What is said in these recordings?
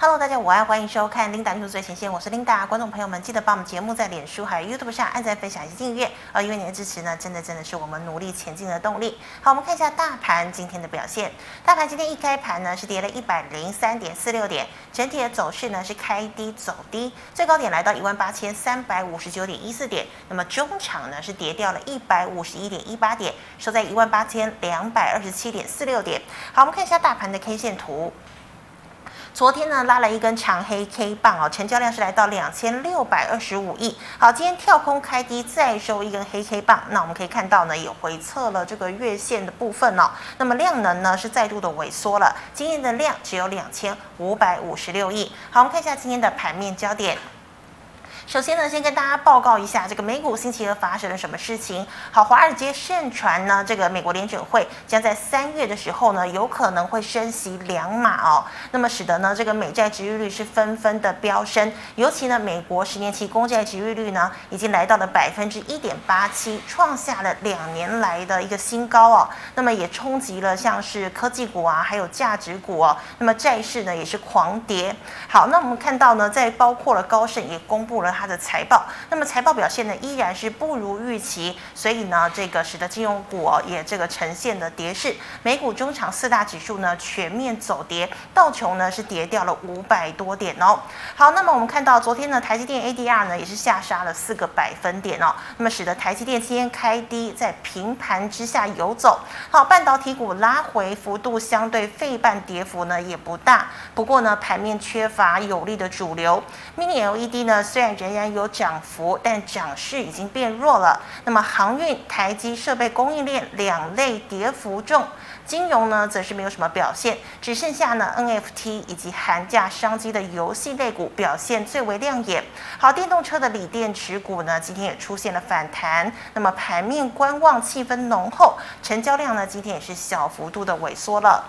Hello，大家午安，欢迎收看 Linda 新闻最前线，我是 Linda。观众朋友们，记得帮我们节目在脸书还有 YouTube 上按赞、分享以及订阅。呃，因为您的支持呢，真的真的是我们努力前进的动力。好，我们看一下大盘今天的表现。大盘今天一开盘呢，是跌了一百零三点四六点，整体的走势呢是开低走低，最高点来到一万八千三百五十九点一四点。那么中场呢是跌掉了一百五十一点一八点，收在一万八千两百二十七点四六点。好，我们看一下大盘的 K 线图。昨天呢拉了一根长黑 K 棒哦，成交量是来到两千六百二十五亿。好，今天跳空开低再收一根黑 K 棒，那我们可以看到呢，也回测了这个月线的部分哦。那么量能呢是再度的萎缩了，今天的量只有两千五百五十六亿。好，我们看一下今天的盘面焦点。首先呢，先跟大家报告一下这个美股星期二发生了什么事情。好，华尔街盛传呢，这个美国联准会将在三月的时候呢，有可能会升息两码哦。那么使得呢，这个美债殖利率是纷纷的飙升，尤其呢，美国十年期公债殖利率呢，已经来到了百分之一点八七，创下了两年来的一个新高哦。那么也冲击了像是科技股啊，还有价值股哦。那么债市呢也是狂跌。好，那我们看到呢，在包括了高盛也公布了。它的财报，那么财报表现呢依然是不如预期，所以呢，这个使得金融股也这个呈现了跌势。美股中场四大指数呢全面走跌，道琼呢是跌掉了五百多点哦。好，那么我们看到昨天呢，台积电 ADR 呢也是下杀了四个百分点哦，那么使得台积电今天开低在平盘之下游走。好，半导体股拉回幅度相对费半跌幅呢也不大，不过呢盘面缺乏有力的主流，Mini LED 呢虽然人。仍然有涨幅，但涨势已经变弱了。那么航运、台积设备供应链两类跌幅重，金融呢则是没有什么表现，只剩下呢 NFT 以及寒假商机的游戏类股表现最为亮眼。好，电动车的锂电池股呢今天也出现了反弹，那么盘面观望气氛浓厚，成交量呢今天也是小幅度的萎缩了。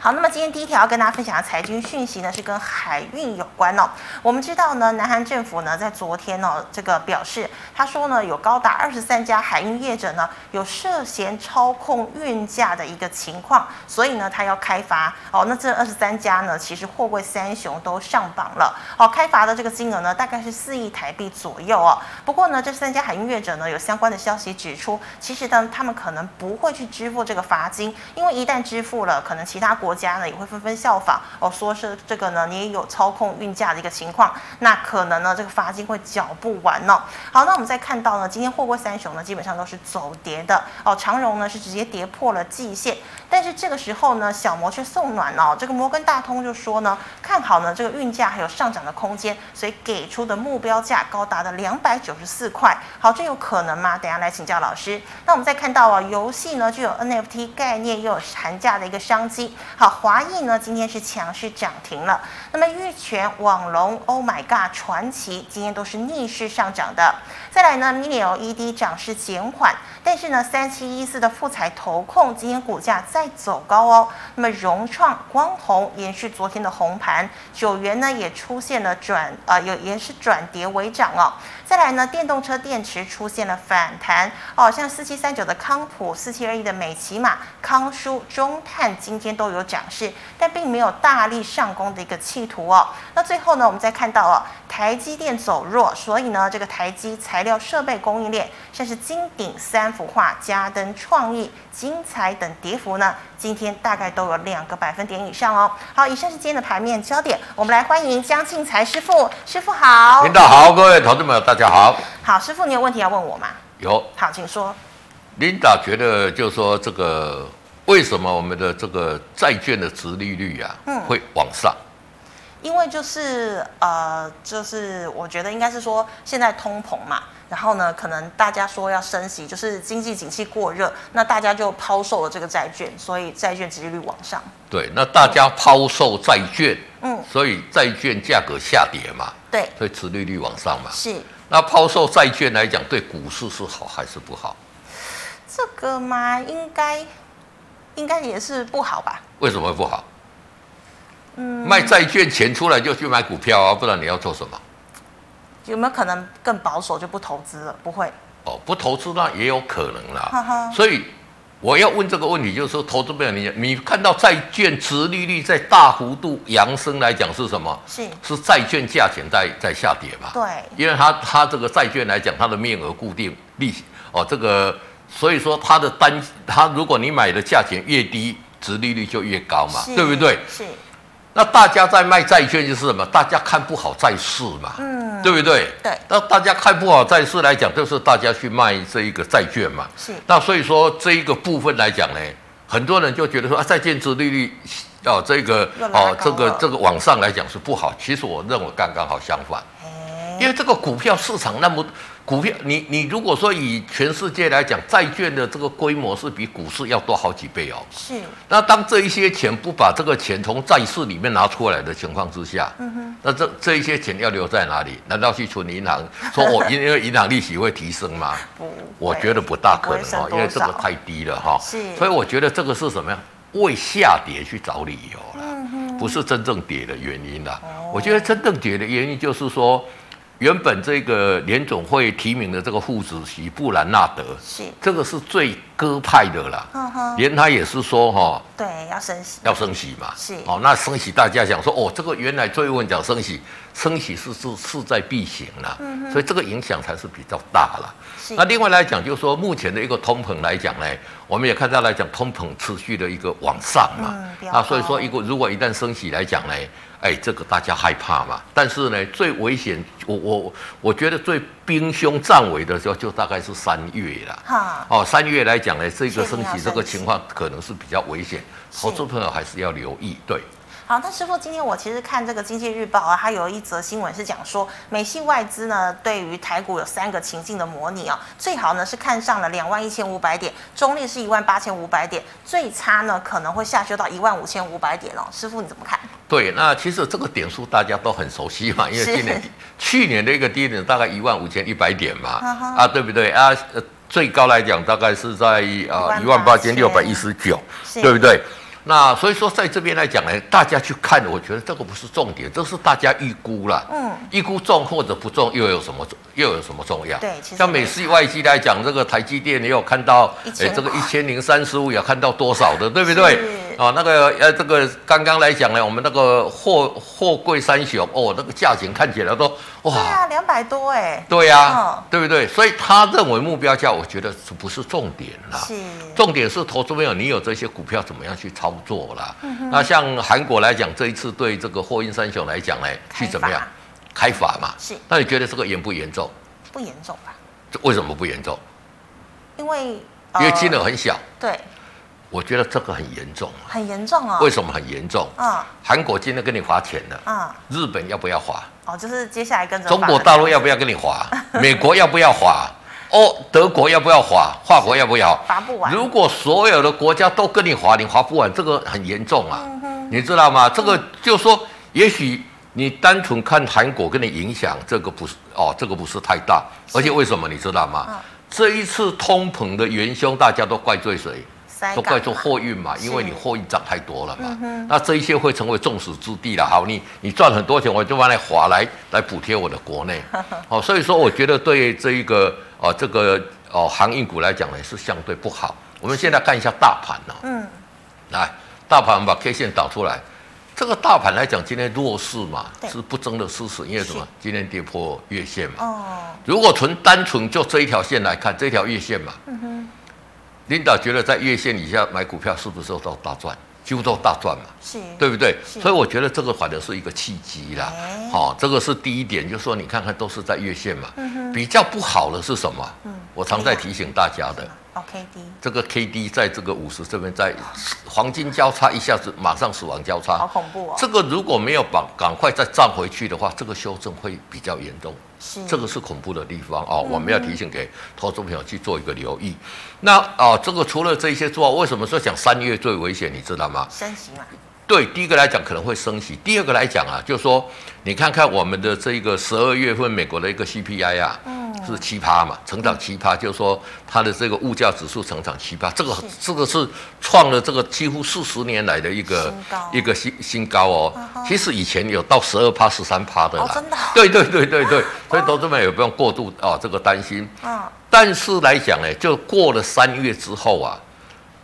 好，那么今天第一条要跟大家分享的财经讯息呢，是跟海运有关哦。我们知道呢，南韩政府呢在昨天呢、哦，这个表示，他说呢，有高达二十三家海运业者呢有涉嫌操控运价的一个情况，所以呢，他要开罚哦。那这二十三家呢，其实货柜三雄都上榜了哦。开罚的这个金额呢，大概是四亿台币左右哦。不过呢，这三家海运业者呢，有相关的消息指出，其实呢，他们可能不会去支付这个罚金，因为一旦支付了，可能其他国国家呢也会纷纷效仿。哦，说是这个呢，你也有操控运价的一个情况，那可能呢这个罚金会缴不完呢。好，那我们再看到呢，今天货柜三雄呢基本上都是走跌的。哦，长荣呢是直接跌破了季线，但是这个时候呢小摩却送暖哦，这个摩根大通就说呢看好呢这个运价还有上涨的空间，所以给出的目标价高达的两百九十四块。好，这有可能吗？等下来请教老师。那我们再看到啊，游戏呢就有 NFT 概念，又有寒假的一个商机。好，华裔呢今天是强势涨停了。那么玉泉、网龙、Oh My God、传奇今天都是逆势上涨的。再来呢，Mini LED 涨势减缓，但是呢，三七一四的富彩投控今天股价在走高哦。那么融创、光弘延续昨天的红盘，九元呢也出现了转呃有也是转跌为涨哦。再来呢，电动车电池出现了反弹哦，像四七三九的康普、四七二一的美琪玛、康舒、中碳今天都有涨势，但并没有大力上攻的一个企图哦。那最后呢，我们再看到哦，台积电走弱，所以呢，这个台积材料设备供应链，像是金鼎、三福化、嘉登、创意、金材等跌幅呢，今天大概都有两个百分点以上哦。好，以上是今天的盘面焦点，我们来欢迎江庆财师傅，师傅好。领导好，各位投资朋友大家好。好，师傅，你有问题要问我吗？有。好，请说。琳达觉得，就是说这个。为什么我们的这个债券的殖利率啊，嗯，会往上？因为就是呃，就是我觉得应该是说现在通膨嘛，然后呢，可能大家说要升息，就是经济景气过热，那大家就抛售了这个债券，所以债券殖利率往上。对，那大家抛售债券，嗯，所以债券价格下跌嘛，对，所以殖利率往上嘛。是。那抛售债券来讲，对股市是好还是不好？这个嘛，应该。应该也是不好吧？为什么会不好？嗯，卖债券钱出来就去买股票啊，不然你要做什么？有没有可能更保守就不投资了？不会。哦，不投资那也有可能啦。所以我要问这个问题，就是说，投资朋友，你你看到债券殖利率在大幅度扬升来讲是什么？是是债券价钱在在下跌吧？对，因为它它这个债券来讲，它的面额固定利息哦，这个所以说它的单它如果你买的价钱越低，殖利率就越高嘛，对不对？是。那大家在卖债券就是什么？大家看不好债市嘛，嗯，对不对？对。那大家看不好债市来讲，就是大家去卖这一个债券嘛。是。那所以说这一个部分来讲呢，很多人就觉得说啊，债券值利率哦，这个哦，这个这个往上来讲是不好。其实我认为刚刚好相反，因为这个股票市场那么。股票，你你如果说以全世界来讲，债券的这个规模是比股市要多好几倍哦。是。那当这一些钱不把这个钱从债市里面拿出来的情况之下，嗯哼，那这这一些钱要留在哪里？难道去存银行？说我因 因为银行利息会提升吗？不，我觉得不大可能哦，因为这个太低了哈。是。所以我觉得这个是什么呀？为下跌去找理由了，嗯哼，不是真正跌的原因啦。哦。我觉得真正跌的原因就是说。原本这个联总会提名的这个副主席布兰纳德，是。这个是最鸽派的啦，嗯哼，连他也是说哈，对，要升息，要升息嘛，是。哦，那升息大家想说哦，这个原来最后讲升息，升息是是势在必行啦，嗯哼，所以这个影响才是比较大了。是。那另外来讲，就是说目前的一个通膨来讲呢，我们也看到来讲通膨持续的一个往上嘛，嗯，啊，所以说一个如果一旦升息来讲呢。哎，这个大家害怕嘛？但是呢，最危险，我我我觉得最兵凶战危的时候，就大概是三月了。哈哦，三月来讲呢，这个升息这个情况可能是比较危险，投资朋友还是要留意。对。好，那师傅，今天我其实看这个《经济日报》啊，它有一则新闻是讲说，美系外资呢对于台股有三个情境的模拟啊，最好呢是看上了两万一千五百点，中立是一万八千五百点，最差呢可能会下修到一万五千五百点哦。师傅你怎么看？对，那其实这个点数大家都很熟悉嘛，因为今年去年的一个低点大概一万五千一百点嘛，啊对不对啊？最高来讲大概是在啊一万八千六百一十九，对不对？那所以说，在这边来讲呢，大家去看，我觉得这个不是重点，这是大家预估了。嗯，预估中或者不中，又有什么又有什么重要？对，像美系外机来讲，这个台积电你有看到，哎，这个一千零三十五有看到多少的，对不对？哦，那个呃，这个刚刚来讲呢，我们那个货货柜三雄哦，那个价钱看起来都哇，对啊，两百多哎，对呀、啊，哦、对不对？所以他认为目标价，我觉得不是重点啦，是重点是投资朋友，你有这些股票怎么样去操作啦？嗯、哼那像韩国来讲，这一次对这个货运三雄来讲呢，去怎么样开法嘛？是，那你觉得这个严不严重？不严重吧？这为什么不严重？因为、呃、因为金额很小，对。我觉得这个很严重，很严重哦。为什么很严重？啊，韩国今天跟你划钱了，啊，日本要不要划？哦，就是接下来跟着。中国大陆要不要跟你划？美国要不要划？哦，德国要不要划？法国要不要？划不完。如果所有的国家都跟你划，你划不完，这个很严重啊。嗯。你知道吗？这个就说，也许你单纯看韩国跟你影响，这个不是哦，这个不是太大。而且为什么你知道吗？这一次通膨的元凶，大家都怪罪谁？都怪做货运嘛，因为你货运涨太多了嘛，嗯、那这一些会成为众矢之的了。好，你你赚很多钱，我就把你划来来补贴我的国内。哦，所以说我觉得对这一个哦这个哦航运股来讲呢是相对不好。我们现在看一下大盘呢、哦，嗯，来大盘把 K 线导出来，这个大盘来讲今天弱势嘛，是不争的事实，因为什么？今天跌破月线嘛。哦，如果纯单纯就这一条线来看，这条月线嘛，嗯哼。领导觉得在月线以下买股票是不是都大赚？几乎都大赚嘛，是，对不对？所以我觉得这个反而是一个契机啦。好、欸哦，这个是第一点，就是说你看看都是在月线嘛。嗯、比较不好的是什么？嗯、我常在提醒大家的。哦 K D 这个 K D 在这个五十这边，在黄金交叉一下子马上死亡交叉，好恐怖哦！这个如果没有把赶快再站回去的话，这个修正会比较严重。是，这个是恐怖的地方哦。我们要提醒给投资朋友去做一个留意。那啊，这个除了这些之外，为什么说讲三月最危险？你知道吗？升息嘛。对，第一个来讲可能会升息，第二个来讲啊，就是说你看看我们的这一个十二月份美国的一个 C P I 啊。是七趴嘛，成长七趴，就是说它的这个物价指数成长七趴，这个这个是创了这个几乎四十年来的一个一个新新高哦。其实以前有到十二趴、十三趴的啦。真的？对对对对对，所以投资们也不用过度啊这个担心。但是来讲呢，就过了三月之后啊，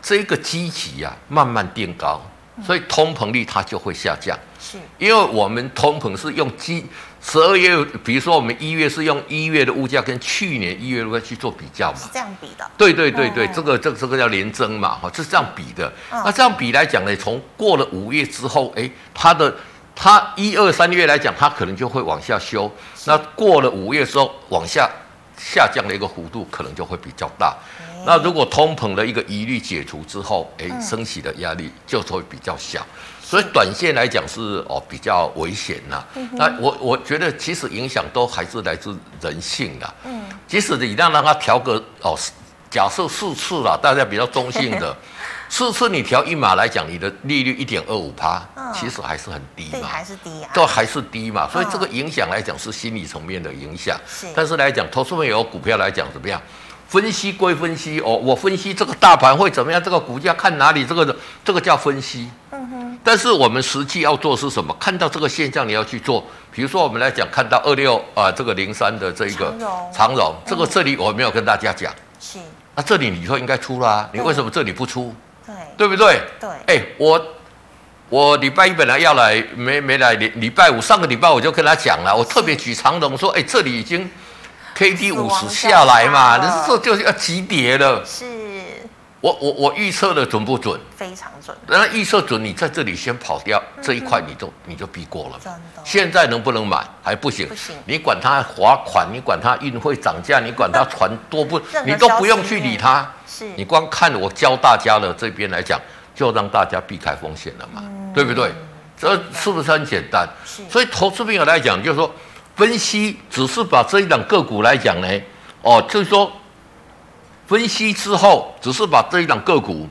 这个基期啊慢慢垫高，所以通膨率它就会下降。是，因为我们通膨是用基十二月，比如说我们一月是用一月的物价跟去年一月的物价去做比较嘛，是这样比的。对对对对，哦、这个这个这个叫连增嘛，哈，是这样比的。哦、那这样比来讲呢，从过了五月之后，哎，它的它一二三月来讲，它可能就会往下修。那过了五月之后，往下下降的一个幅度可能就会比较大。嗯、那如果通膨的一个疑虑解除之后，哎，升息的压力就会比较小。所以短线来讲是哦比较危险呐。嗯、那我我觉得其实影响都还是来自人性的。嗯。即使你让让它调个哦，假设四次了，大家比较中性的，四次你调一码来讲，你的利率一点二五趴，其实还是很低嘛。还是低啊。都还是低嘛，所以这个影响来讲是心理层面的影响。是。但是来讲，投资朋友股票来讲怎么样？分析归分析哦，我分析这个大盘会怎么样，这个股价看哪里，这个这个叫分析。嗯哼。但是我们实际要做是什么？看到这个现象你要去做。比如说我们来讲，看到二六啊，这个零三的这一个长荣，这个这里我没有跟大家讲。是。那这里你说应该出啦，你为什么这里不出？对。对不对？对。哎，我我礼拜一本来要来，没没来。礼礼拜五上个礼拜我就跟他讲了，我特别举长荣说，哎，这里已经。K D 五十下来嘛，你是说就是要急跌了。是，我我我预测的准不准？非常准。那预测准，你在这里先跑掉这一块，你就你就避过了。真的。现在能不能买？还不行。不行。你管它罚款，你管它运费涨价，你管它船多不，你都不用去理它。是。你光看我教大家的这边来讲，就让大家避开风险了嘛，对不对？这是不是很简单？是。所以投资朋友来讲，就是说。分析只是把这一档个股来讲呢，哦，就是说，分析之后只是把这一档个股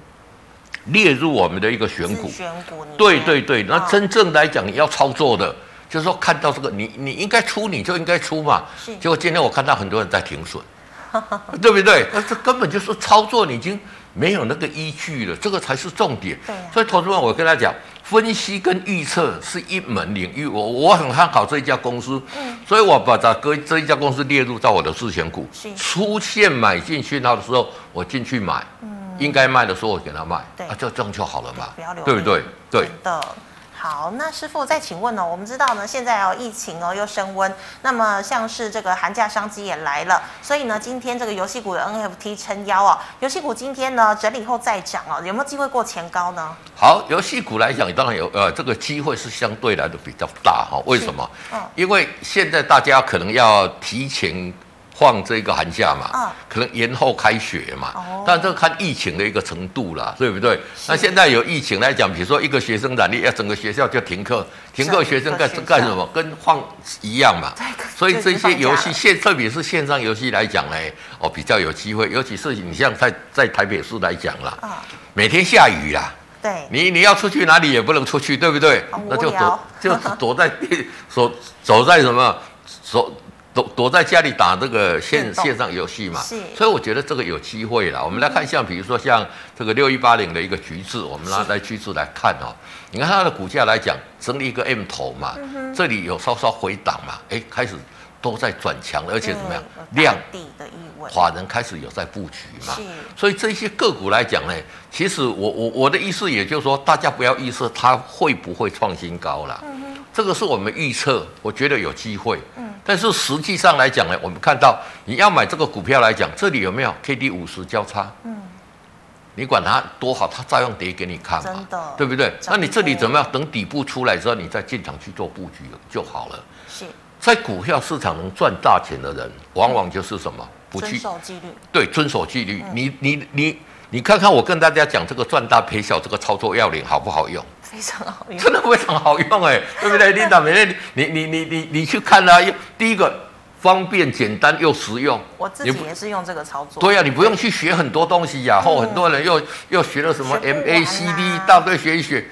列入我们的一个选股。选股。对对对，那真正来讲要操作的，就是说看到这个，你你应该出你就应该出嘛。是。结果今天我看到很多人在停损，对不对？那 这根本就是操作你已经没有那个依据了，这个才是重点。对。所以投资人，我跟他讲。分析跟预测是一门领域，我我很看好这一家公司，嗯，所以我把它跟这一家公司列入到我的自选股，是出现买进讯号的时候，我进去买，嗯，应该卖的时候我给他卖，对，啊，就这样就好了嘛，不要留，对不对？对的。好，那师傅再请问呢、哦？我们知道呢，现在哦疫情哦又升温，那么像是这个寒假商机也来了，所以呢，今天这个游戏股的 NFT 撑腰哦，游戏股今天呢整理后再涨哦，有没有机会过前高呢？好，游戏股来讲，当然有，呃，这个机会是相对来的比较大哈、哦。为什么？嗯，因为现在大家可能要提前。放这个寒假嘛，啊、可能延后开学嘛，哦、但这个看疫情的一个程度啦，对不对？那现在有疫情来讲，比如说一个学生染疫，要整个学校就停课，停课学生干干什么？跟放一样嘛。所以这些游戏线，特别是线上游戏来讲呢，哦，比较有机会。尤其是你像在在台北市来讲啦，啊、每天下雨啦，对，你你要出去哪里也不能出去，对不对？那 就躲，就躲在躲走在什么走。躲躲在家里打这个线线上游戏嘛，是，所以我觉得这个有机会了。我们来看像比如说像这个六一八零的一个橘子，我们拿来橘子来看哦。你看它的股价来讲，整理一个 M 头嘛，这里有稍稍回档嘛，哎，开始都在转强，而且怎么样，量底的意味，法人开始有在布局嘛，所以这些个股来讲呢，其实我我我的意思也就是说，大家不要预测它会不会创新高了，这个是我们预测，我觉得有机会。嗯但是实际上来讲呢，我们看到你要买这个股票来讲，这里有没有 K D 五十交叉？嗯，你管它多好，它照样跌给你看嘛，对不对？那你这里怎么样？等底部出来之后，你再进场去做布局就好了。是，在股票市场能赚大钱的人，往往就是什么？不去遵守纪律。对，遵守纪律。你你你你看看我跟大家讲这个赚大赔小这个操作要领好不好用？非常好用，真的非常好用哎，对不对？琳达，每天你你你你你去看啊，第一个方便简单又实用。我自己也是用这个操作。对呀、啊，你不用去学很多东西呀、啊。后、嗯、很多人又又学了什么 MACD，一大堆学一学。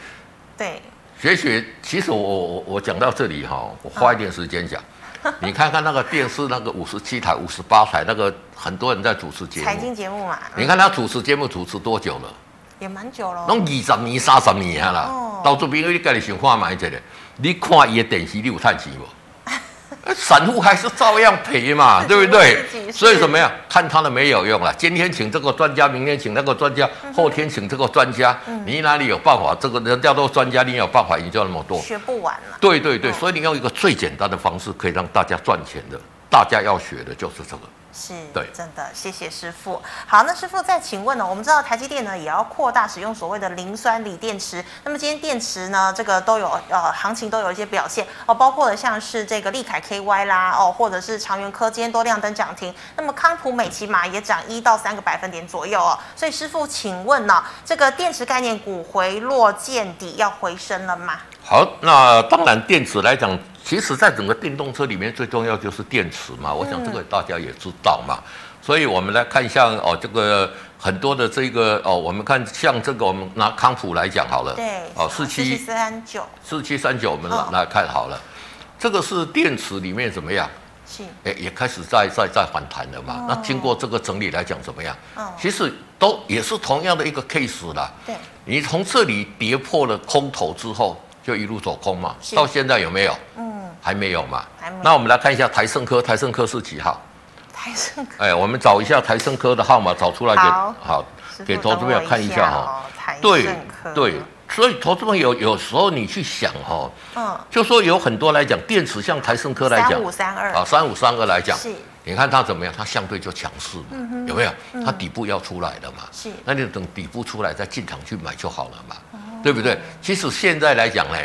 对，学学。其实我我我讲到这里哈，我花一点时间讲。啊、你看看那个电视那个五十七台、五十八台，那个很多人在主持节目。财经节目嘛。你看他主持节目主持多久了？也蛮久了，拢二十年、三十年啦。到这边你家己想看买一个，你看伊的电视，你有赚钱无？散户还是照样赔嘛，对不对？所以怎么样？看他的没有用了。今天请这个专家，明天请那个专家，后天请这个专家，你哪里有办法？这个人家都专家，你有办法研究那么多？学不完了。对对对，所以你用一个最简单的方式可以让大家赚钱的，大家要学的就是这个。是，对，真的，谢谢师傅。好，那师傅再请问呢？我们知道台积电呢也要扩大使用所谓的磷酸锂电池。那么今天电池呢，这个都有呃行情都有一些表现哦，包括了像是这个利凯 KY 啦哦，或者是长源科今天都亮灯涨停。那么康普美琪玛也涨一到三个百分点左右哦。所以师傅，请问呢，这个电池概念股回落见底要回升了吗？好，那当然电池来讲。其实，在整个电动车里面，最重要就是电池嘛。我想这个大家也知道嘛。所以我们来看一下哦，这个很多的这个哦，我们看像这个，我们拿康普来讲好了。对。哦，四七三九。四七三九，我们来看好了。这个是电池里面怎么样？是。哎，也开始在在在反弹了嘛。那经过这个整理来讲怎么样？嗯。其实都也是同样的一个 case 啦。对。你从这里跌破了空头之后，就一路走空嘛。到现在有没有？嗯。还没有嘛？还没有。那我们来看一下台盛科，台盛科是几号？台盛科。哎，我们找一下台盛科的号码，找出来给好，好给投资朋友看一下哈、哦。台胜科。对对，所以投资朋友有时候你去想哈、哦，嗯，就说有很多来讲电池，像台盛科来讲，三五三二啊，三五三二来讲，是，你看它怎么样？它相对就强势嘛，有没有？它底部要出来了嘛，是，那你等底部出来再进场去买就好了嘛，嗯、对不对？其实现在来讲呢。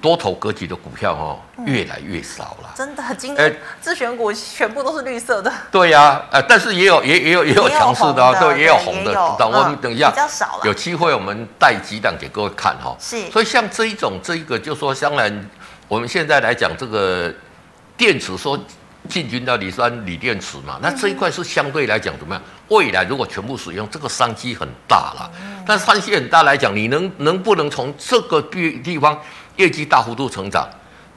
多头格局的股票哦，越来越少了。真的，今天自选股全部都是绿色的。对呀，呃，但是也有也也有也有强势的啊，对，也有红的。等我们等一下，比较少了。有机会我们带几档给各位看哈。是。所以像这一种这一个，就说当然，我们现在来讲这个电池说进军到磷酸锂电池嘛，那这一块是相对来讲怎么样？未来如果全部使用，这个商机很大了。但商机很大来讲，你能能不能从这个地地方？业绩大幅度成长，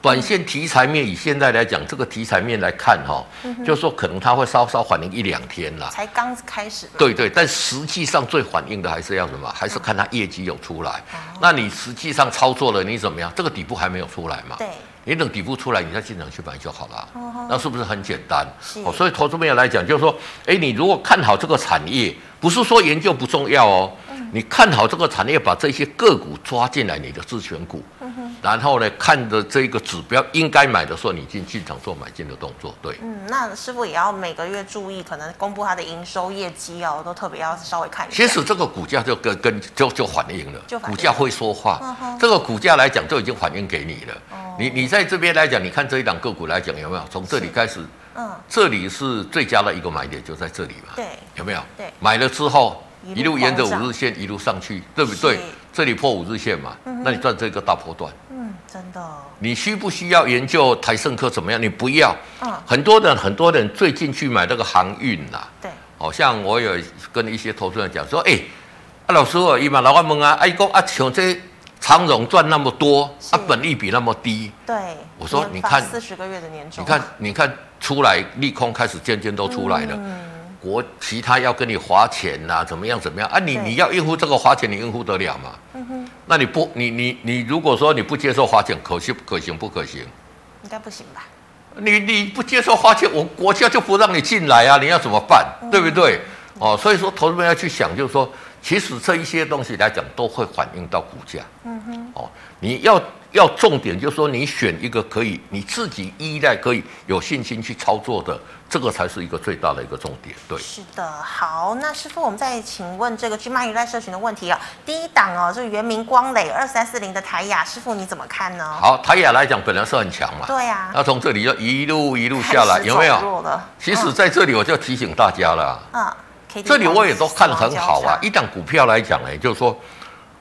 短线题材面以现在来讲，这个题材面来看哈，嗯、就是说可能它会稍稍反应一两天啦。才刚开始。对对，但实际上最反应的还是要什么？还是看它业绩有出来。嗯、那你实际上操作了，你怎么样？这个底部还没有出来嘛？对。你等底部出来，你再进场去买就好了。嗯、那是不是很简单？是。哦，所以投资朋友来讲，就是说，哎，你如果看好这个产业，不是说研究不重要哦。嗯、你看好这个产业，把这些个股抓进来，你的自选股。然后呢，看着这个指标应该买的时候，你进进场做买进的动作。对，嗯，那师傅也要每个月注意，可能公布它的营收业绩哦，都特别要稍微看一下。其实这个股价就跟跟就就反映了，就股价会说话。这个股价来讲就已经反映给你了。哦、你你在这边来讲，你看这一档个股来讲有没有？从这里开始，嗯，这里是最佳的一个买点，就在这里嘛。对，有没有？对，买了之后一路沿着五日线一路上去，对不对？这里破五日线嘛，嗯、那你赚这个大波段。嗯真的，你需不需要研究台盛科怎么样？你不要。嗯，很多人很多人最近去买那个航运呐。对，好像我有跟一些投资人讲说，哎，啊老师哦，伊嘛老板问啊，哎讲啊，像这长荣赚那么多，啊本利比那么低。对，我说你看四十个月的年终，你看你看出来利空开始渐渐都出来了。嗯。国其他要跟你花钱呐、啊，怎么样怎么样啊？你对你要应付这个花钱，你应付得了吗？嗯哼。那你不，你你你如果说你不接受花钱，可行可行不可行？应该不行吧？你你不接受花钱，我国家就不让你进来啊！你要怎么办？嗯、对不对？哦，所以说投资者要去想，就是说，其实这一些东西来讲，都会反映到股价。嗯哼。哦，你要要重点，就是说你选一个可以你自己依赖、可以有信心去操作的。这个才是一个最大的一个重点，对。是的，好，那师傅，我们再请问这个 GMoney 赖社群的问题啊、哦。第一档哦，这个原名光磊二三四零的台雅，师傅你怎么看呢？好，台雅来讲本来是很强嘛，对呀、啊。那从这里就一路一路下来，有没有？其实在这里我就提醒大家了，嗯，这里我也都看很好啊。一档股票来讲呢，就是说。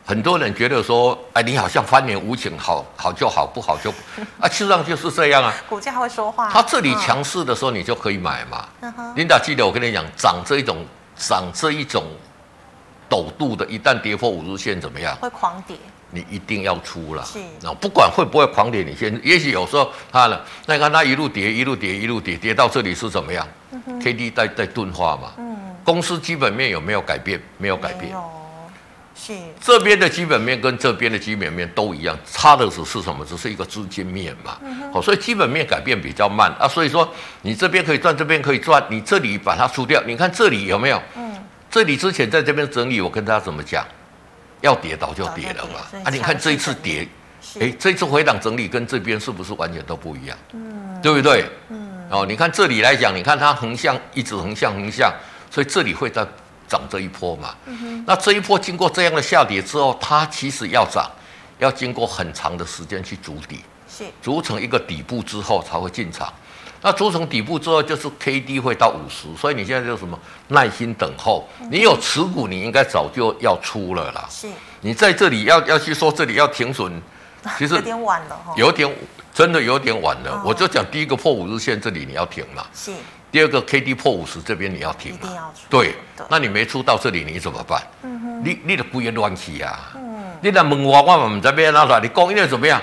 很多人觉得说，哎，你好像翻脸无情，好好就好，不好就 啊，事实上就是这样啊。股价会说话。它这里强势的时候，你就可以买嘛。嗯哼。琳达记得我跟你讲，涨这一种，涨这一种陡度的，一旦跌破五日线，怎么样？会狂跌。你一定要出了。是。那不管会不会狂跌，你先，也许有时候它了，那你看它一路跌，一路跌，一路跌，跌到这里是怎么样？K D 在在钝化嘛。嗯。公司基本面有没有改变？没有改变。是这边的基本面跟这边的基本面都一样，差的只是什么？只是一个资金面嘛。好、嗯哦，所以基本面改变比较慢啊。所以说你这边可以赚，这边可以赚，你这里把它出掉。你看这里有没有？嗯，这里之前在这边整理，我跟大家怎么讲？要跌倒就跌了嘛。啊，你看这一次跌，哎，这一次回档整理跟这边是不是完全都不一样？嗯，对不对？嗯。哦，你看这里来讲，你看它横向一直横向横向，所以这里会在。涨这一波嘛，嗯、那这一波经过这样的下跌之后，它其实要涨，要经过很长的时间去筑底，是筑成一个底部之后才会进场。那筑成底部之后，就是 K D 会到五十，所以你现在就什么耐心等候。嗯、你有持股，你应该早就要出了啦。是，你在这里要要去说这里要停损，其实有点晚了哈，有点真的有点晚了。哦、我就讲第一个破五日线这里你要停嘛。是。第二个 K D 破五十，这边你要停，一定要出。对，对那你没出到这里，你怎么办？嗯哼，你你的不要乱起呀。嗯，你来问我，我们这边那啥，你供应链怎么样？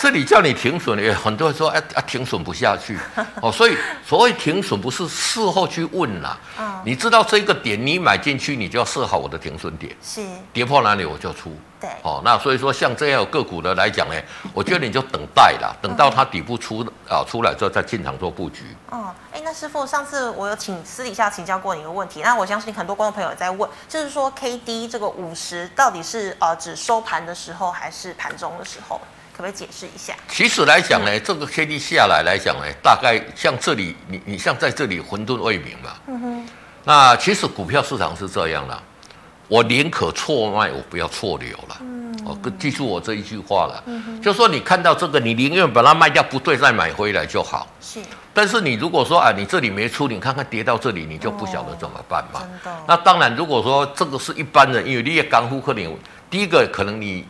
这里叫你停损，也很多人说，哎啊，停损不下去。哦，所以所谓停损不是事后去问啦。嗯，你知道这个点，你买进去，你就要设好我的停损点。是，跌破哪里我就出。对，哦，那所以说像这样有个股的来讲呢，我觉得你就等待啦，等到它底部出啊出来之后再进场做布局。哦，哎，那师傅，上次我有请私底下请教过你一个问题，那我相信很多观众朋友在问，就是说 K D 这个五十到底是呃指收盘的时候还是盘中的时候？可不可以解释一下？其实来讲呢，嗯、这个 K D 下来来讲呢，大概像这里，你你像在这里混沌未明嘛。嗯哼。那其实股票市场是这样的。我宁可错卖，我不要错留了。嗯，哦，记住我这一句话了。嗯哼，就说你看到这个，你宁愿把它卖掉，不对，再买回来就好。是。但是你如果说啊，你这里没出，你看看跌到这里，你就不晓得怎么办嘛。那当然，如果说这个是一般人，因为你也刚复可能，第一个可能你。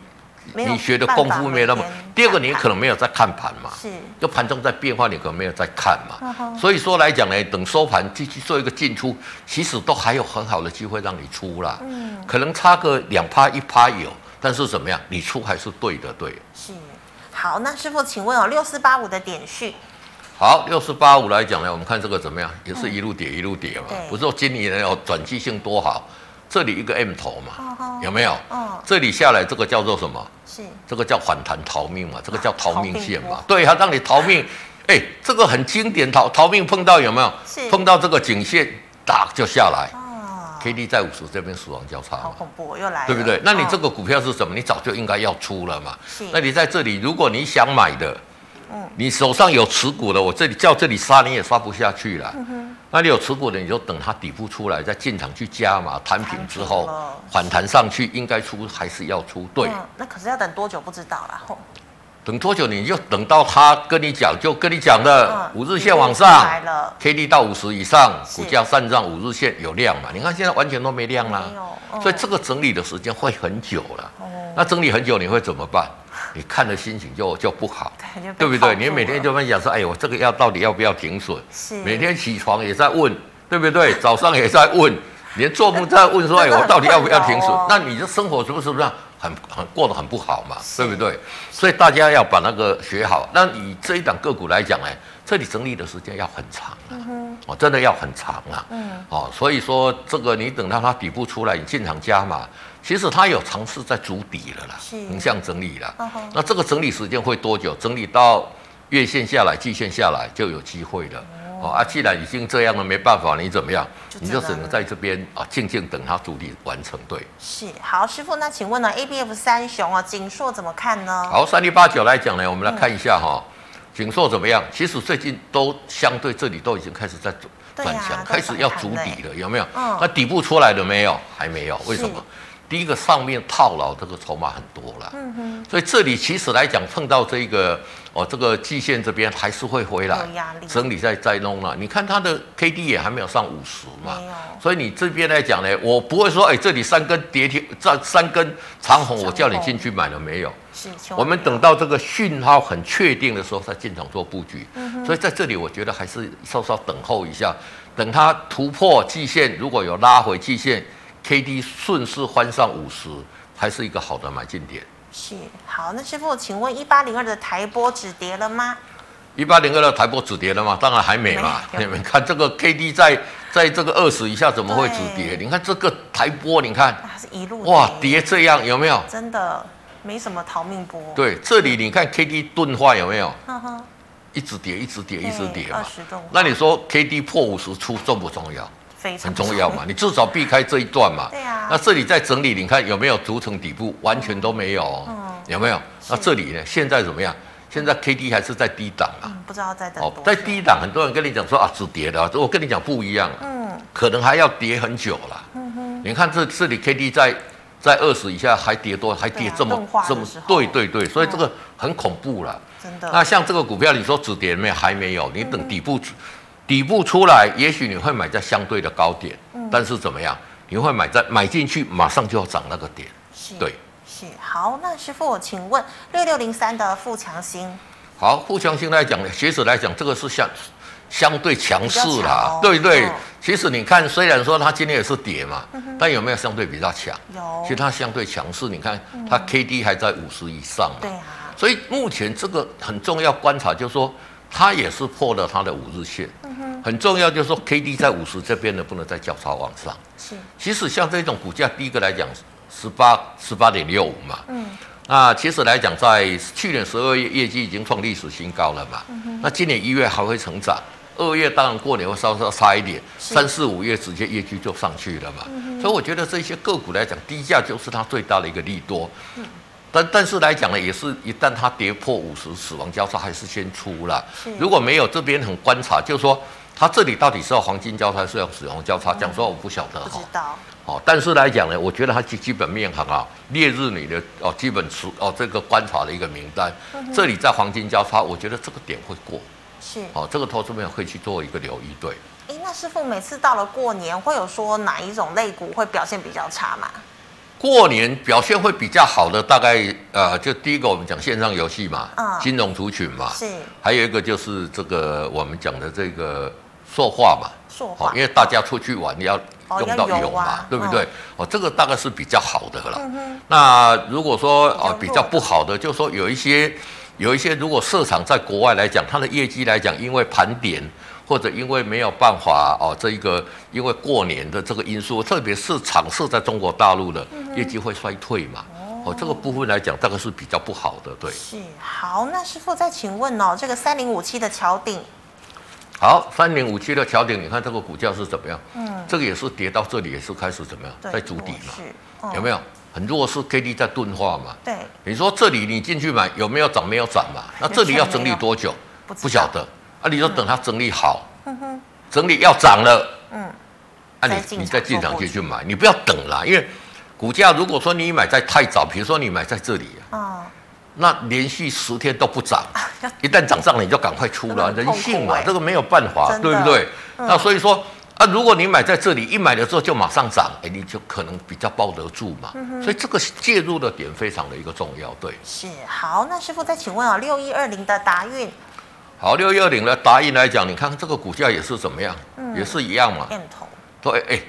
你学的功夫没那么，第二个你可能没有在看盘嘛，是，就盘中在变化，你可能没有在看嘛，所以说来讲呢，等收盘继续做一个进出，其实都还有很好的机会让你出啦，嗯，可能差个两趴一趴有，但是怎么样，你出还是对的，对。是，好，那师傅，请问哦，六四八五的点序，好，六四八五来讲呢，我们看这个怎么样，也是一路跌一路跌嘛，不是说今年有转机性多好。这里一个 M 头嘛，有没有？这里下来这个叫做什么？是这个叫反弹逃命嘛？这个叫逃命线嘛？对，它让你逃命。哎，这个很经典，逃逃命碰到有没有？碰到这个颈线，打就下来。K D 在五十这边死亡交叉，好恐怖，又来了，对不对？那你这个股票是什么？你早就应该要出了嘛。是。那你在这里，如果你想买的，你手上有持股的，我这里叫这里杀你也杀不下去了。那你有持股的，你就等它底部出来再进场去加嘛，摊平之后反弹上去，应该出还是要出？对、嗯。那可是要等多久不知道啦。等多久你就等到他跟你讲，就跟你讲的五日线往上，K D 到五十以上，股价上涨，五日线有量嘛？你看现在完全都没量啦，所以这个整理的时间会很久了。那整理很久你会怎么办？你看的心情就就不好，对不对？你每天就分享说，哎，我这个药到底要不要停损？是，每天起床也在问，对不对？早上也在问，连做梦在问说，哎，我到底要不要停损？那你的生活是不是不是很很过得很不好嘛？对不对？所以大家要把那个学好。那你这一档个股来讲呢，这里整理的时间要很长啊，哦，真的要很长啊，嗯，哦，所以说这个你等到它底部出来，你进场加码。其实它有尝试在筑底了啦，横向整理了。那这个整理时间会多久？整理到月线下来、季线下来就有机会了。哦啊，既然已经这样了，没办法，你怎么样？你就只能在这边啊，静静等它筑底完成。对，是好，师傅，那请问呢？A B F 三雄啊，景硕怎么看呢？好，三零八九来讲呢，我们来看一下哈，景硕怎么样？其实最近都相对这里都已经开始在转强，开始要筑底了，有没有？那底部出来了没有？还没有，为什么？第一个上面套牢这个筹码很多了，嗯哼，所以这里其实来讲碰到这个哦，这个季线这边还是会回来，整理再再弄了。你看它的 K D 也还没有上五十嘛，所以你这边来讲呢，我不会说哎，这里三根跌停，这三根长红，我叫你进去买了没有？是，我们等到这个讯号很确定的时候再进场做布局。嗯哼，所以在这里我觉得还是稍稍等候一下，等它突破季线，如果有拉回季线。K D 顺势翻上五十，还是一个好的买进点。是，好，那师傅，请问一八零二的台波止跌了吗？一八零二的台波止跌了吗？当然还没嘛。没 你们看这个 K D 在在这个二十以下怎么会止跌？你看这个台波，你看，是一路哇跌这样有没有？真的没什么逃命波。对，这里你看 K D 钝化有没有？一直跌，一直跌，一直跌嘛。那你说 K D 破五十出重不重要？非常很重要嘛，你至少避开这一段嘛。对啊。那这里在整理，你看有没有逐层底部？完全都没有。嗯。有没有？那这里呢？现在怎么样？现在 K D 还是在低档啊。嗯。不知道在等。哦，在低档，很多人跟你讲说啊，止跌的。我跟你讲不一样。嗯。可能还要跌很久了。嗯哼。你看这这里 K D 在在二十以下还跌多，还跌这么这么。对对对，所以这个很恐怖了。真的。那像这个股票，你说止跌没有？还没有。你等底部，底部出来，也许你会买在相对的高点。嗯。但是怎么样？你会买在买进去，马上就要涨那个点。是。对。是。好，那师傅，我请问六六零三的富强星。好，富强星来讲呢，学者来讲，这个是相相对强势啦。对对。其实你看，虽然说它今天也是跌嘛，但有没有相对比较强？有。其实它相对强势，你看它 K D 还在五十以上嘛。对啊。所以目前这个很重要观察，就是说它也是破了它的五日线。嗯。很重要就是说 K D 在五十这边呢，不能再交叉往上。是。其实像这种股价，第一个来讲，十八十八点六五嘛。嗯。那其实来讲，在去年十二月业绩已经创历史新高了嘛。嗯哼。那今年一月还会成长，二月当然过年会稍稍差一点，三四五月直接业绩就上去了嘛。嗯。所以我觉得这些个股来讲，低价就是它最大的一个利多。嗯。但但是来讲呢，也是一旦它跌破五十，死亡交叉还是先出了。如果没有这边很观察，就是说它这里到底是要黄金交叉，是要死亡交叉？讲说我不晓得哈。不知道。哦，但是来讲呢，我觉得它基基本面很好，列日你的哦基本持哦这个观察的一个名单。这里在黄金交叉，我觉得这个点会过。是。哦，这个投资朋友可以去做一个留意。对。哎，那师傅每次到了过年，会有说哪一种类股会表现比较差吗？过年表现会比较好的，大概呃，就第一个我们讲线上游戏嘛，嗯，金融族群嘛，是，还有一个就是这个我们讲的这个塑化嘛，塑化，因为大家出去玩要用到油嘛，啊、对不对？哦，这个大概是比较好的了。嗯、那如果说啊比较不好的，就是说有一些有一些，如果市场在国外来讲，它的业绩来讲，因为盘点。或者因为没有办法哦，这一个因为过年的这个因素，特别是场设在中国大陆的业绩会衰退嘛，哦，这个部分来讲，大概是比较不好的，对。是好，那师傅再请问哦，这个三零五七的桥顶，好，三零五七的桥顶，你看这个股价是怎么样？嗯，这个也是跌到这里，也是开始怎么样，在筑底嘛，有没有很弱势？K D 在钝化嘛？对。你说这里你进去买有没有涨？没有涨嘛？那这里要整理多久？不晓得。啊，你就等它整理好，整理要涨了，嗯，啊你，你你再进场去去买，你不要等啦，因为股价如果说你买在太早，比如说你买在这里，啊，哦、那连续十天都不涨，啊、一旦涨上了你就赶快出了，人性嘛，这个没有办法，的。对不对？嗯、那所以说啊，如果你买在这里，一买了之后就马上涨，哎，你就可能比较抱得住嘛，嗯、所以这个介入的点非常的一个重要，对。是好，那师傅再请问啊，六一二零的达运。好，六一二零的达音来讲，你看这个股价也是怎么样？嗯、也是一样嘛。对，哎，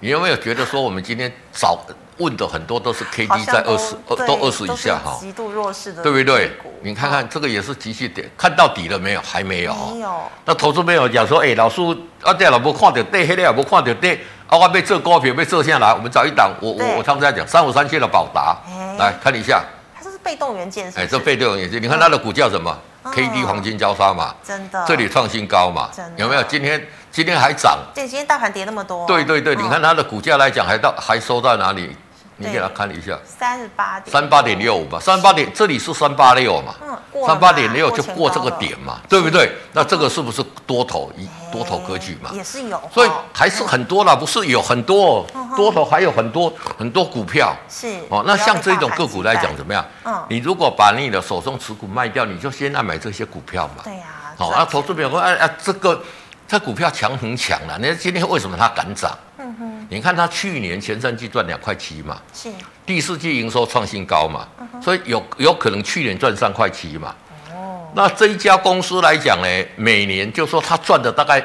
你有没有觉得说我们今天早问的很多都是 K D 在二十二都二十以下哈？极度弱势的，对不对？你看看这个也是极其点，看到底了没有？还没有。没有。那投资朋友讲说，哎，老师啊，对老婆看到跌，黑的也不看到跌，啊，我被这高票被这下来，我们找一档，我我我常常在讲三五三七的宝达，来看一下。它这是被动元件，哎，这被动元件，你看它的股价什么？K D 黄金交叉嘛，真的，这里创新高嘛，有没有？今天今天还涨，对，今天大盘跌那么多，对对对，你看它的股价来讲，还到还收在哪里？你给他看一下，三十八点，三八点六五吧，三八点，这里是三八六嘛，三八点六就过这个点嘛，对不对？那这个是不是多头一多头格局嘛？也是有，所以还是很多啦，不是有很多多头，还有很多很多股票是哦。那像这种个股来讲怎么样？嗯，你如果把你的手中持股卖掉，你就先来买这些股票嘛。对呀，好，那投资朋友说，哎哎，这个这股票强很强了，那今天为什么它敢涨？嗯哼，你看它去年前三季赚两块七嘛，是。第四季营收创新高嘛，所以有有可能去年赚三块七嘛。哦，那这一家公司来讲呢，每年就说它赚的大概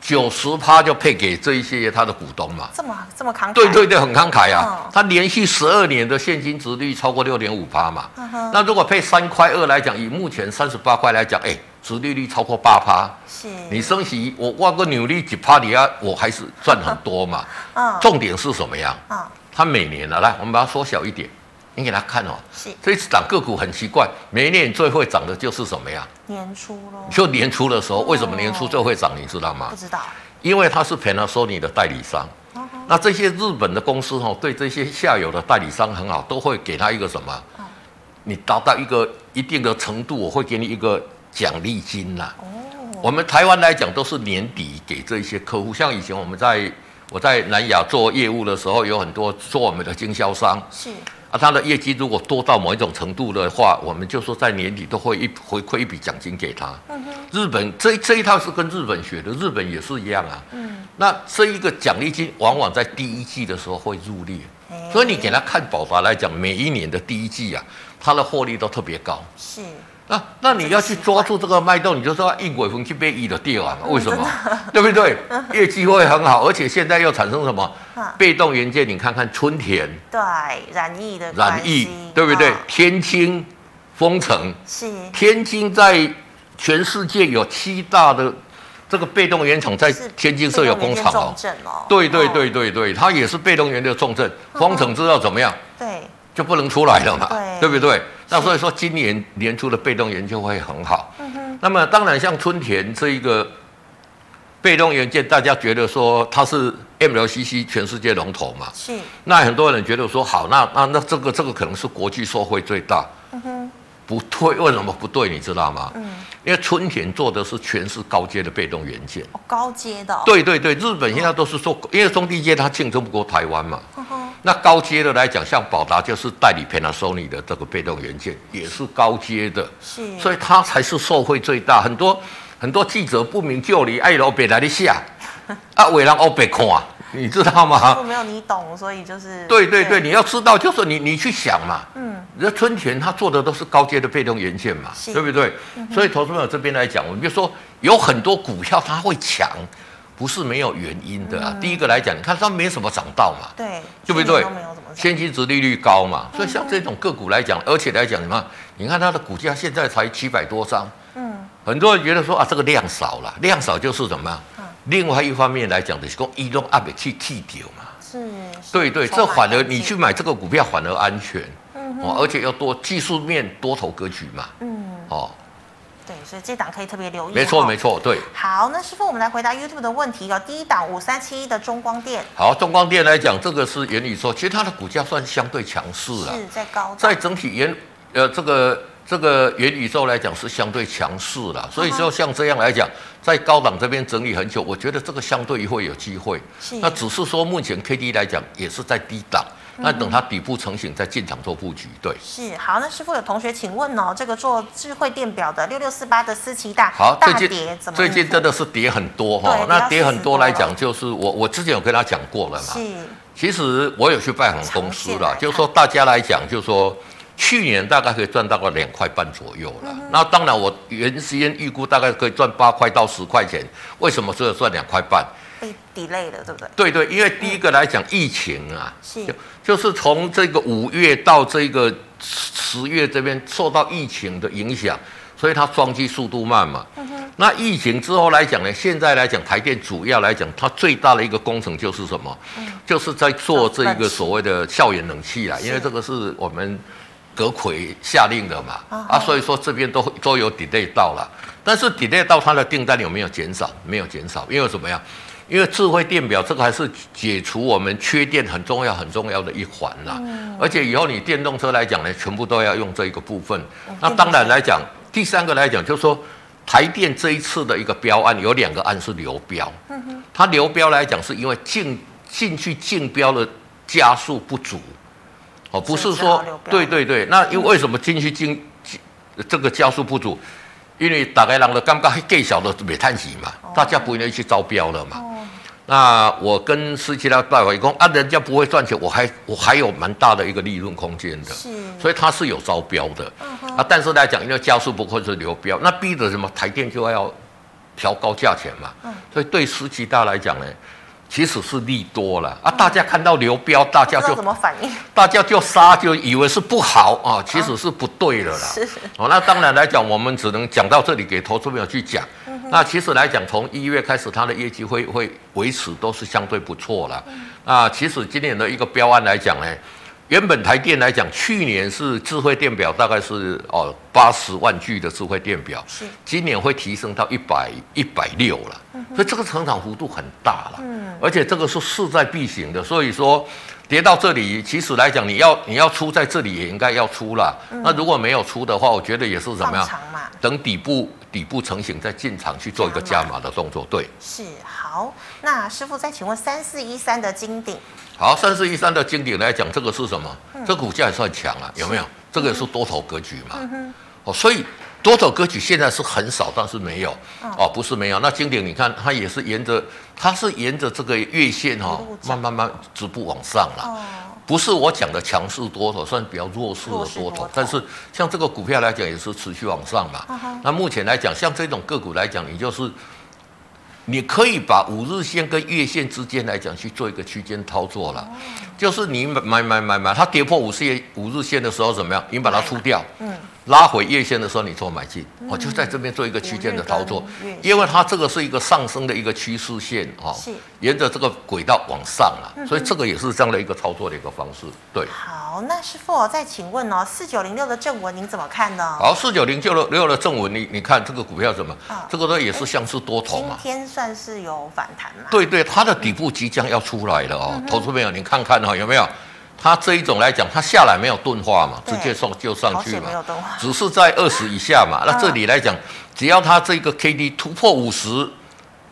九十趴就配给这一些他的股东嘛，这么这么慷慨？对对对，很慷慨啊！嗯、他连续十二年的现金值率超过六点五趴嘛。嗯、那如果配三块二来讲，以目前三十八块来讲，哎，殖利率超过八趴，是你升息我挖个扭力几趴你要，我还是赚很多嘛。嗯、重点是什么呀？嗯、他每年啊，来，我们把它缩小一点。你给他看哦，是这一次涨个股很奇怪，每一年最会涨的就是什么呀？年初喽，就年初的时候，哦、为什么年初最会涨？你知道吗？不知道，因为他是 Panasonic 的代理商。哦、那这些日本的公司哦，对这些下游的代理商很好，都会给他一个什么？哦、你达到一个一定的程度，我会给你一个奖励金呐。哦，我们台湾来讲都是年底给这些客户，像以前我们在我在南亚做业务的时候，有很多做我们的经销商是。啊，他的业绩如果多到某一种程度的话，我们就说在年底都会一回馈一笔奖金给他。嗯、哼日本这这一套是跟日本学的，日本也是一样啊。嗯，那这一个奖励金往往在第一季的时候会入列，欸、所以你给他看宝达来讲，每一年的第一季啊，他的获利都特别高。是。那那你要去抓住这个脉动，你就说一鬼魂去被一的跌完了，为什么？嗯、对不对？业绩会很好，而且现在又产生什么？啊、被动元件，你看看春田，对，染液的染液，对不对？啊、天津、丰城是天津在全世界有七大的这个被动元厂，在天津设有工厂哦。哦对对对对对，它也是被动元件的重镇。丰城知道怎么样？对。就不能出来了嘛，对，对不对？是那所以说今年年初的被动元件会很好。嗯、哼那么当然像春田这一个被动元件，大家觉得说它是 MLCC 全世界龙头嘛？是。那很多人觉得说好，那那那这个这个可能是国际社会最大。嗯哼。不对，为什么不对？你知道吗？嗯。因为春田做的是全是高阶的被动元件。哦、高阶的、哦。对对对，日本现在都是说，因为中低阶它竞争不过台湾嘛。嗯那高阶的来讲，像宝达就是代理 Panasonic 的这个被动元件，也是高阶的，是，所以它才是受惠最大。很多很多记者不明就里，爱老北来的下，啊，为人欧北看，你知道吗？没有你懂，所以就是对对对，你要知道，就是你你去想嘛，嗯，人家春田他做的都是高阶的被动元件嘛，是对不对？嗯、所以投资朋友这边来讲，我们就说有很多股票它会强。不是没有原因的啊。第一个来讲，你看它没什么涨到嘛，对，对不对？现金值利率高嘛，所以像这种个股来讲，而且来讲什么？你看它的股价现在才七百多张，嗯，很多人觉得说啊，这个量少了，量少就是什么？另外一方面来讲的是说移动阿北去去掉嘛，是，对对，这反而你去买这个股票反而安全，哦，而且要多技术面多头格局嘛，嗯，哦。对，所以这档可以特别留意。没错，没错，对。好，那师傅，我们来回答 YouTube 的问题哦。第一档五三七一的中光电。好，中光电来讲，这个是原理说，其实它的股价算相对强势了。是在高。在整体原呃这个这个元宇宙来讲是相对强势了，所以说像这样来讲，在高档这边整理很久，我觉得这个相对会有机会。是。那只是说目前 K D 来讲也是在低档。那等它底部成型再进场做布局，对。是好，那师傅有同学请问哦，这个做智慧电表的六六四八的思齐大，好，大跌怎么？最近真的是跌很多哈，那跌很多来讲，就是我我之前有跟他讲过了嘛。是。其实我有去拜访公司了，就是说大家来讲，就是说去年大概可以赚到个两块半左右了。那当然我原先预估大概可以赚八块到十块钱，为什么只有赚两块半？被 delay 了，对不对？对对，因为第一个来讲，疫情啊，是。就是从这个五月到这个十月这边受到疫情的影响，所以它装机速度慢嘛。嗯、哼那疫情之后来讲呢，现在来讲台电主要来讲，它最大的一个工程就是什么？嗯、就是在做这一个所谓的校园冷气啊，因为这个是我们阁揆下令的嘛。啊，啊，所以说这边都都有 delay 到了，但是 delay 到它的订单有没有减少？没有减少，因为怎么样？因为智慧电表这个还是解除我们缺电很重要很重要的一环啦，嗯、而且以后你电动车来讲呢，全部都要用这一个部分。嗯、那当然来讲，第三个来讲就是说，台电这一次的一个标案有两个案是流标，它流标来讲是因为进进去竞标的加速不足，哦，不是说对对对，那因为为什么进去竞这个加速不足？因为大概人的刚刚还更小的煤炭级嘛，哦、大家不愿意去招标了嘛。哦、那我跟司机他拜访一讲啊，人家不会赚钱，我还我还有蛮大的一个利润空间的，所以他是有招标的。嗯、啊，但是来讲，因为加速不会是流标，那逼着什么台电就要调高价钱嘛，所以对十七大来讲呢，其实是利多了啊。大家看到流标，大家就怎么反应？大家就杀，就以为是不好啊，其实是不对的啦。是哦，那当然来讲，我们只能讲到这里，给投资朋友去讲。那其实来讲，从一月开始，它的业绩会会维持都是相对不错了。那其实今年的一个标案来讲呢。原本台电来讲，去年是智慧电表大概是哦八十万具的智慧电表，是。今年会提升到一百一百六了，所以这个成长幅度很大了，嗯，而且这个是势在必行的，所以说跌到这里，其实来讲你要你要出在这里也应该要出了，那如果没有出的话，我觉得也是怎么样？等底部底部成型再进场去做一个加码。的动作，对，是好。那师傅再请问三四一三的金鼎。好，三四一三的金顶来讲，这个是什么？嗯、这股价也算强啊，有没有？这个也是多头格局嘛。嗯、哦，所以多头格局现在是很少，但是没有。哦，不是没有。那金顶你看，它也是沿着，它是沿着这个月线哈、哦，慢慢慢逐步往上了。哦、不是我讲的强势多头，算比较弱势的多头。但是像这个股票来讲，也是持续往上嘛。嗯、那目前来讲，像这种个股来讲，你就是。你可以把五日线跟月线之间来讲去做一个区间操作了，就是你买买买买，它跌破五日五日线的时候怎么样？你把它出掉，拉回月线的时候你做买进，我就在这边做一个区间的操作，因为它这个是一个上升的一个趋势线啊，沿着这个轨道往上了，所以这个也是这样的一个操作的一个方式，对。好，那师傅再请问哦，四九零六的正文您怎么看呢？好，四九零六的正文，你你看这个股票怎么？这个呢也是像是多头嘛。今天算是有反弹嘛？对对，它的底部即将要出来了哦，投资朋友，你看看哈，有没有？它这一种来讲，它下来没有钝化嘛，直接送就上去嘛，只是在二十以下嘛。那这里来讲，只要它这个 K D 突破五十，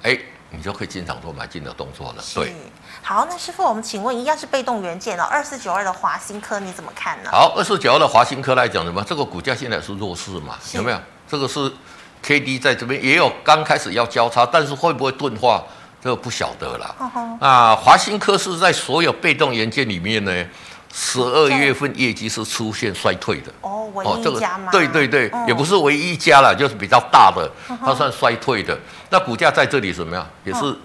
哎，你就可以经常做买进的动作了。对。好，那师傅，我们请问，一样是被动元件哦，二四九二的华新科你怎么看呢？好，二四九二的华新科来讲什么？这个股价现在是弱势嘛？有没有？这个是 K D 在这边也有刚开始要交叉，但是会不会钝化，这个不晓得了。呵呵啊，华新科是在所有被动元件里面呢，十二月份业绩是出现衰退的。哦，唯一一家吗？对对对，嗯、也不是唯一一家了，就是比较大的，它算衰退的。那股价在这里怎么样？也是。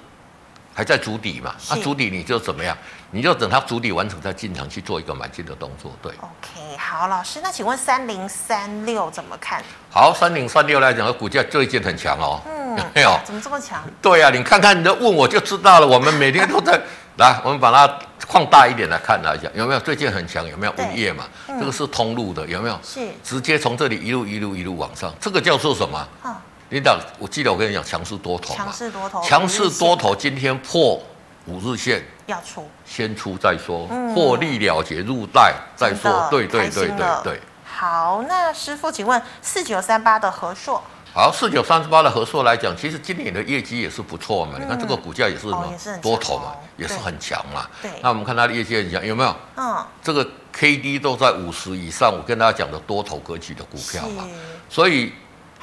还在筑底嘛？那筑是、啊、底你就怎么样？你就等它筑底完成再进场去做一个买进的动作。对，OK，好，老师，那请问三零三六怎么看？好，三零三六来讲，股价最近很强哦。嗯，没有？怎么这么强？对呀、啊，你看看你的问我就知道了。我们每天都在 来，我们把它放大一点来看来讲，有没有最近很强？有没有物业嘛？嗯、这个是通路的，有没有？是直接从这里一路一路一路往上，这个叫做什么？嗯领导，我记得我跟你讲，强势多头嘛，强势多头，强势多头，今天破五日线。要出，先出再说，获利了结入袋再说，对对对对对。好，那师傅，请问四九三八的和硕，好，四九三十八的合硕来讲，其实今年的业绩也是不错嘛，你看这个股价也是什么多头嘛，也是很强嘛。对，那我们看它的业绩很强，有没有？嗯，这个 K D 都在五十以上，我跟大家讲的多头格局的股票嘛，所以。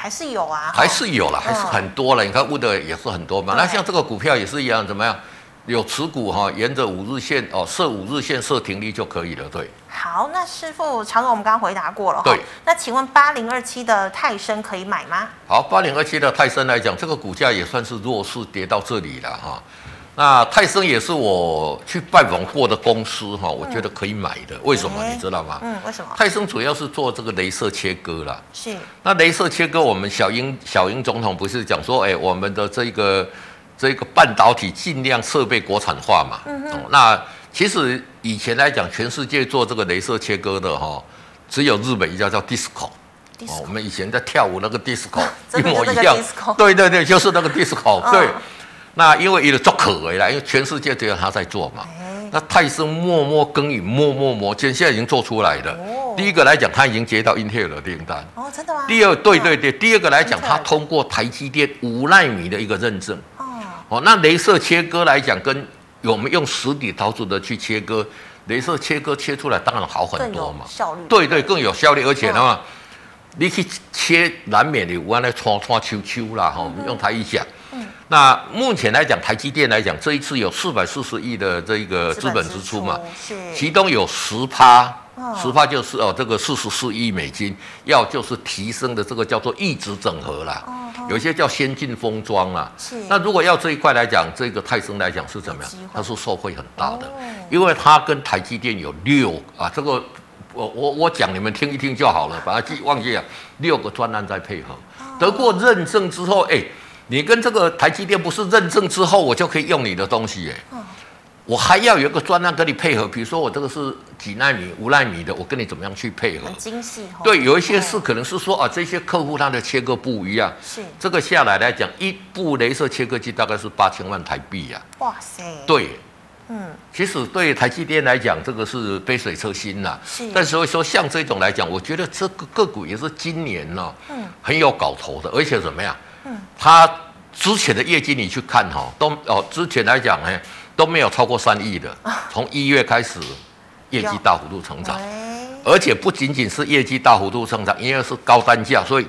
还是有啊，还是有了，还是很多了。你看问的也是很多嘛。那像这个股票也是一样，怎么样？有持股哈，沿着五日线哦，设五日线设停利就可以了。对。好，那师傅，长荣我们刚刚回答过了。对。那请问八零二七的泰森可以买吗？好，八零二七的泰森来讲，这个股价也算是弱势，跌到这里了哈。那泰森也是我去拜访过的公司哈，我觉得可以买的。为什么你知道吗？嗯，为什么？泰森主要是做这个镭射切割啦。是。那镭射切割，我们小英小英总统不是讲说，哎，我们的这个这个半导体尽量设备国产化嘛。嗯哼。那其实以前来讲，全世界做这个镭射切割的哈，只有日本一家叫 Disco。Disco。我们以前在跳舞那个 Disco 一模一样。对对对，就是那个 Disco。对。那因为有的做可为了，因为全世界只有他在做嘛。那泰森默默耕耘，默默磨尖，现在已经做出来了。第一个来讲，他已经接到英特尔的订单。哦，真的吗？第二，对对对，第二个来讲，他通过台积电五纳米的一个认证。哦。哦，那镭射切割来讲，跟我们用实体陶瓷的去切割，镭射切割切出来当然好很多嘛。效率。对对，更有效率，而且的话，你去切难免的，我来穿穿秋秋啦哈，我们用台语讲。那目前来讲，台积电来讲，这一次有四百四十亿的这个资本支出嘛，是，其中有十趴，十趴就是哦，这个四十四亿美金，要就是提升的这个叫做一直整合啦，有些叫先进封装啦。是。那如果要这一块来讲，这个泰森来讲是怎么样？它是受惠很大的，哦、因为它跟台积电有六啊，这个我我我讲你们听一听就好了，把它记忘记了，六个专案在配合，得过认证之后，哎，你跟这个台积电不是认证之后，我就可以用你的东西，哎。我还要有一个专案跟你配合，比如说我这个是几纳米、五纳米的，我跟你怎么样去配合？很精细。对，有一些事可能是说啊，这些客户他的切割不一样。是。这个下来来讲，一部雷射切割机大概是八千万台币呀。哇塞。对。嗯。其实对台积电来讲，这个是杯水车薪呐。是。但所以说像这种来讲，我觉得这个个股也是今年呢，嗯，很有搞头的，而且怎么样？嗯。它之前的业绩你去看哈，都哦，之前来讲呢。都没有超过三亿的，从一月开始，业绩大幅度成长，而且不仅仅是业绩大幅度成长，因为是高单价，所以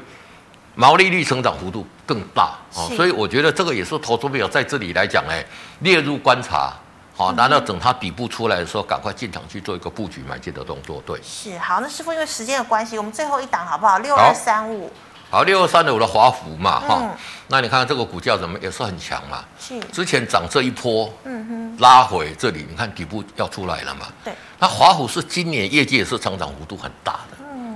毛利率成长幅度更大哦。所以我觉得这个也是投资朋友在这里来讲，呢，列入观察，好，难道等它底部出来的时候，赶快进场去做一个布局买进的动作。对，是好。那师傅，因为时间的关系，我们最后一档好不好？六二三五。好，六二三的我的华孚嘛，哈、嗯，那你看这个股价怎么也是很强嘛，是，之前涨这一波，嗯哼，拉回这里，你看底部要出来了嘛，对，那华孚是今年业绩也是成长幅度很大的。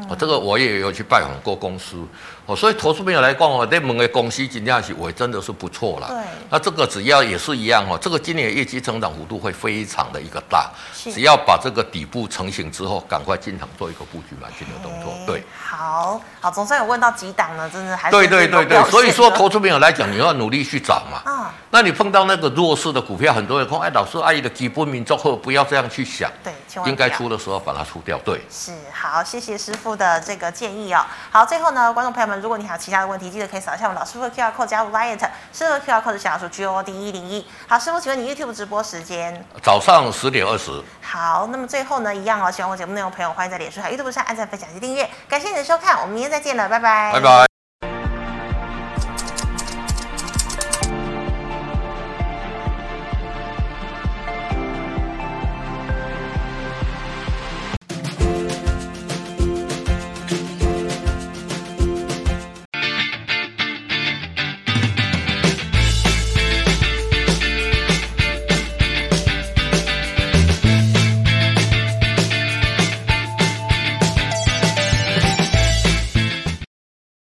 哦，这个我也有去拜访过公司，哦，所以投资朋友来逛哦，对门的公司今天是我真的是不错了。对，那这个只要也是一样哦，这个今年业绩成长幅度会非常的一个大，只要把这个底部成型之后，赶快进场做一个布局买进的动作。对，好好，总算有问到几档了，真的还是对对对对，所以说投资朋友来讲，你要努力去找嘛。啊，那你碰到那个弱势的股票，很多人说，哎，老师阿姨的基本面之后不要这样去想，对，应该出的时候把它出掉。对，是好，谢谢师傅的这个建议哦。好，最后呢，观众朋友们，如果你还有其他的问题，记得可以扫一下我们老师傅的 QR code 加入 Light，师傅的 QR code 是小数 G O D 一零一。好，师傅，请问你 YouTube 直播时间？早上十点二十。好，那么最后呢，一样哦，喜欢我节目内容的朋友，欢迎在脸书还有 YouTube 上按赞、分享及订阅。感谢你的收看，我们明天再见了，拜拜。拜拜。